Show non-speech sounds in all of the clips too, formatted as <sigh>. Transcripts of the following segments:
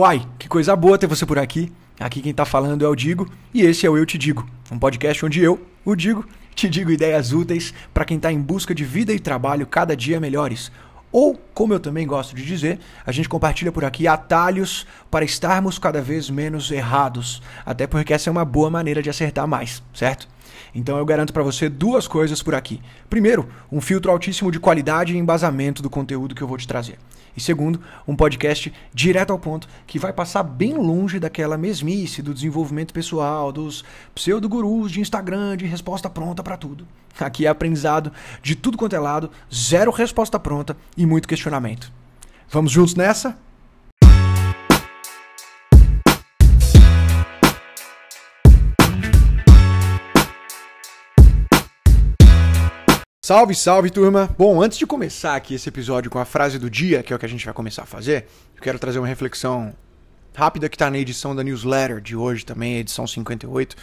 Uai, que coisa boa ter você por aqui. Aqui quem tá falando é o Digo e esse é o Eu Te Digo, um podcast onde eu, o Digo, te digo ideias úteis para quem tá em busca de vida e trabalho cada dia melhores. Ou, como eu também gosto de dizer, a gente compartilha por aqui atalhos para estarmos cada vez menos errados, até porque essa é uma boa maneira de acertar mais, certo? Então eu garanto para você duas coisas por aqui. Primeiro, um filtro altíssimo de qualidade e embasamento do conteúdo que eu vou te trazer. E segundo, um podcast direto ao ponto que vai passar bem longe daquela mesmice do desenvolvimento pessoal, dos pseudo-gurus de Instagram, de resposta pronta para tudo. Aqui é aprendizado de tudo quanto é lado, zero resposta pronta e muito questionamento. Vamos juntos nessa? Salve, salve, turma! Bom, antes de começar aqui esse episódio com a frase do dia, que é o que a gente vai começar a fazer, eu quero trazer uma reflexão rápida que está na edição da newsletter de hoje também, edição 58.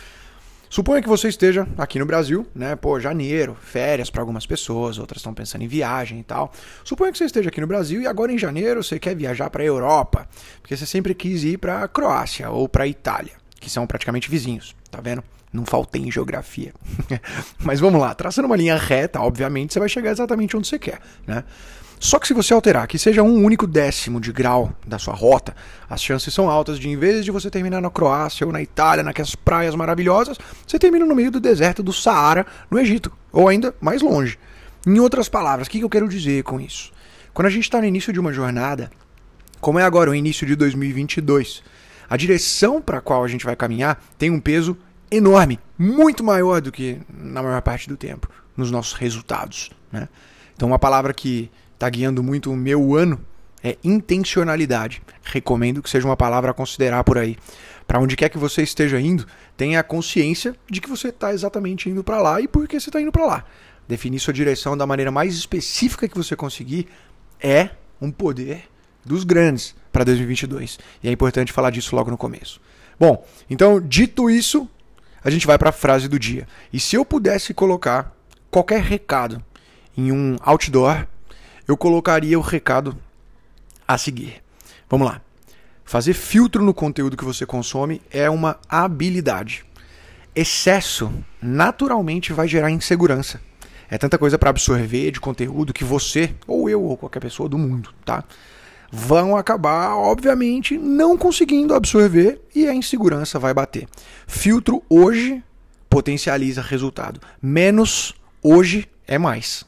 Suponha que você esteja aqui no Brasil, né? Pô, janeiro, férias para algumas pessoas, outras estão pensando em viagem e tal. Suponha que você esteja aqui no Brasil e agora em janeiro você quer viajar para a Europa, porque você sempre quis ir para a Croácia ou para a Itália, que são praticamente vizinhos, tá vendo? Não faltei em geografia. <laughs> Mas vamos lá, traçando uma linha reta, obviamente, você vai chegar exatamente onde você quer, né? Só que se você alterar que seja um único décimo de grau da sua rota, as chances são altas de, em vez de você terminar na Croácia ou na Itália, naquelas praias maravilhosas, você termina no meio do deserto do Saara, no Egito, ou ainda mais longe. Em outras palavras, o que eu quero dizer com isso? Quando a gente está no início de uma jornada, como é agora o início de 2022, a direção para a qual a gente vai caminhar tem um peso enorme, muito maior do que na maior parte do tempo, nos nossos resultados. Né? Então, uma palavra que está guiando muito o meu ano é intencionalidade. Recomendo que seja uma palavra a considerar por aí. Para onde quer que você esteja indo, tenha a consciência de que você está exatamente indo para lá e por que você está indo para lá. Definir sua direção da maneira mais específica que você conseguir é um poder dos grandes para 2022. E é importante falar disso logo no começo. Bom, então, dito isso, a gente vai para a frase do dia. E se eu pudesse colocar qualquer recado em um outdoor, eu colocaria o recado a seguir. Vamos lá. Fazer filtro no conteúdo que você consome é uma habilidade. Excesso naturalmente vai gerar insegurança. É tanta coisa para absorver de conteúdo que você, ou eu, ou qualquer pessoa do mundo, tá? Vão acabar, obviamente, não conseguindo absorver e a insegurança vai bater. Filtro hoje potencializa resultado. Menos hoje é mais.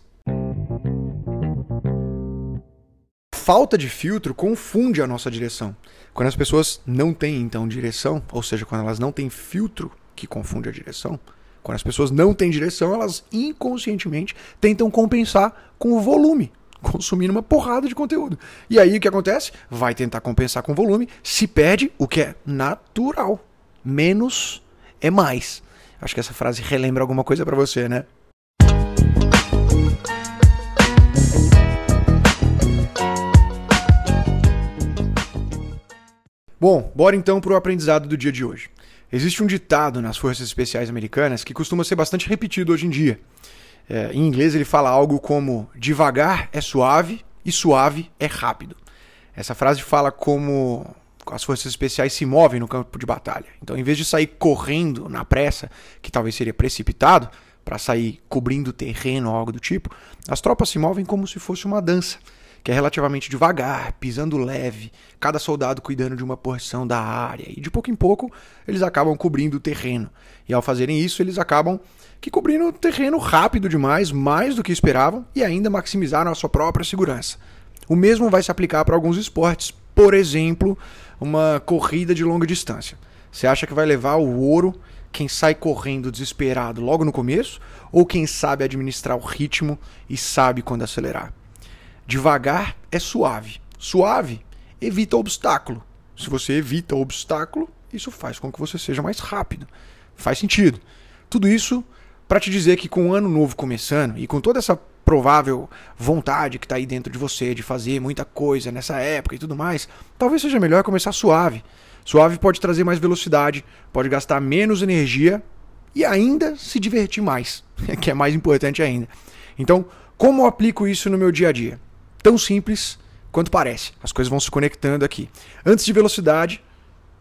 Falta de filtro confunde a nossa direção. Quando as pessoas não têm então direção, ou seja, quando elas não têm filtro que confunde a direção, quando as pessoas não têm direção, elas inconscientemente tentam compensar com o volume consumindo uma porrada de conteúdo. E aí o que acontece? Vai tentar compensar com volume, se perde o que é natural. Menos é mais. Acho que essa frase relembra alguma coisa para você, né? Bom, bora então para o aprendizado do dia de hoje. Existe um ditado nas Forças Especiais Americanas que costuma ser bastante repetido hoje em dia. É, em inglês ele fala algo como devagar é suave e suave é rápido. Essa frase fala como as forças especiais se movem no campo de batalha. Então, em vez de sair correndo na pressa, que talvez seria precipitado, para sair cobrindo terreno ou algo do tipo, as tropas se movem como se fosse uma dança, que é relativamente devagar, pisando leve, cada soldado cuidando de uma porção da área, e de pouco em pouco eles acabam cobrindo o terreno. E ao fazerem isso, eles acabam que cobriram o terreno rápido demais, mais do que esperavam, e ainda maximizaram a sua própria segurança. O mesmo vai se aplicar para alguns esportes, por exemplo, uma corrida de longa distância. Você acha que vai levar o ouro quem sai correndo desesperado logo no começo ou quem sabe administrar o ritmo e sabe quando acelerar? Devagar é suave. Suave evita obstáculo. Se você evita obstáculo, isso faz com que você seja mais rápido. Faz sentido. Tudo isso para te dizer que com o ano novo começando e com toda essa provável vontade que está aí dentro de você de fazer muita coisa nessa época e tudo mais, talvez seja melhor começar suave. Suave pode trazer mais velocidade, pode gastar menos energia e ainda se divertir mais, <laughs> que é mais importante ainda. Então, como eu aplico isso no meu dia a dia? Tão simples quanto parece. As coisas vão se conectando aqui. Antes de velocidade,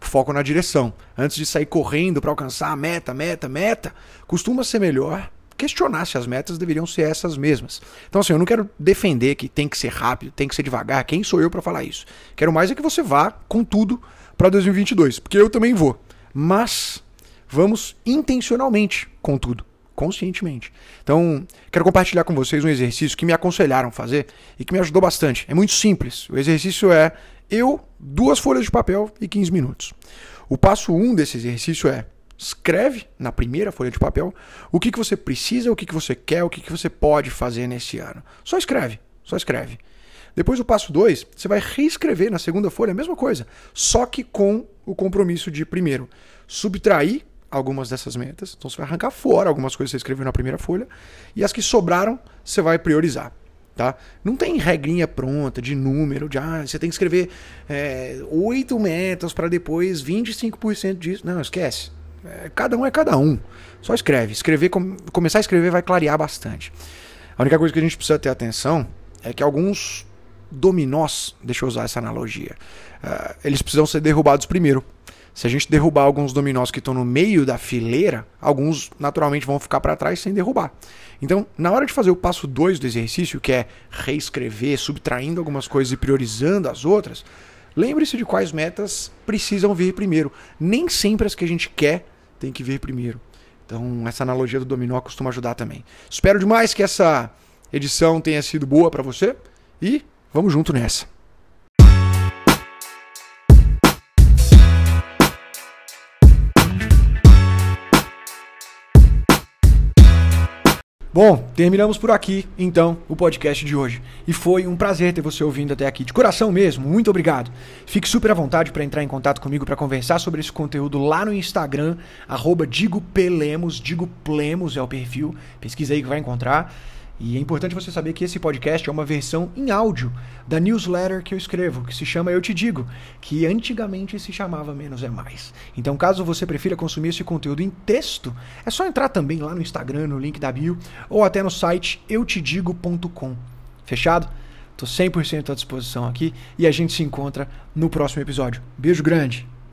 foco na direção. Antes de sair correndo para alcançar a meta, meta, meta, costuma ser melhor questionar se as metas deveriam ser essas mesmas. Então, assim, eu não quero defender que tem que ser rápido, tem que ser devagar. Quem sou eu para falar isso? Quero mais é que você vá com tudo para 2022, porque eu também vou. Mas vamos intencionalmente com tudo, conscientemente. Então, quero compartilhar com vocês um exercício que me aconselharam fazer e que me ajudou bastante. É muito simples. O exercício é eu, duas folhas de papel e 15 minutos. O passo 1 um desse exercício é escreve na primeira folha de papel o que, que você precisa, o que, que você quer, o que, que você pode fazer nesse ano. Só escreve, só escreve. Depois o passo 2, você vai reescrever na segunda folha a mesma coisa, só que com o compromisso de, primeiro, subtrair algumas dessas metas. Então você vai arrancar fora algumas coisas que você escreveu na primeira folha e as que sobraram você vai priorizar. Tá? Não tem regrinha pronta de número, de ah, você tem que escrever é, 8 metas para depois 25% disso. Não, esquece. É, cada um é cada um. Só escreve. Escrever, com, começar a escrever vai clarear bastante. A única coisa que a gente precisa ter atenção é que alguns dominós, deixa eu usar essa analogia, uh, eles precisam ser derrubados primeiro. Se a gente derrubar alguns dominós que estão no meio da fileira, alguns naturalmente vão ficar para trás sem derrubar. Então, na hora de fazer o passo 2 do exercício, que é reescrever, subtraindo algumas coisas e priorizando as outras, lembre-se de quais metas precisam vir primeiro. Nem sempre as que a gente quer tem que vir primeiro. Então, essa analogia do dominó costuma ajudar também. Espero demais que essa edição tenha sido boa para você e vamos junto nessa. Bom, terminamos por aqui, então, o podcast de hoje. E foi um prazer ter você ouvindo até aqui. De coração mesmo, muito obrigado. Fique super à vontade para entrar em contato comigo para conversar sobre esse conteúdo lá no Instagram, arroba Digo Pelemos, Digo Plemos é o perfil. Pesquisa aí que vai encontrar. E é importante você saber que esse podcast é uma versão em áudio da newsletter que eu escrevo, que se chama Eu Te Digo, que antigamente se chamava Menos é Mais. Então, caso você prefira consumir esse conteúdo em texto, é só entrar também lá no Instagram, no link da bio, ou até no site eutedigo.com. Fechado? Tô 100% à disposição aqui e a gente se encontra no próximo episódio. Beijo grande!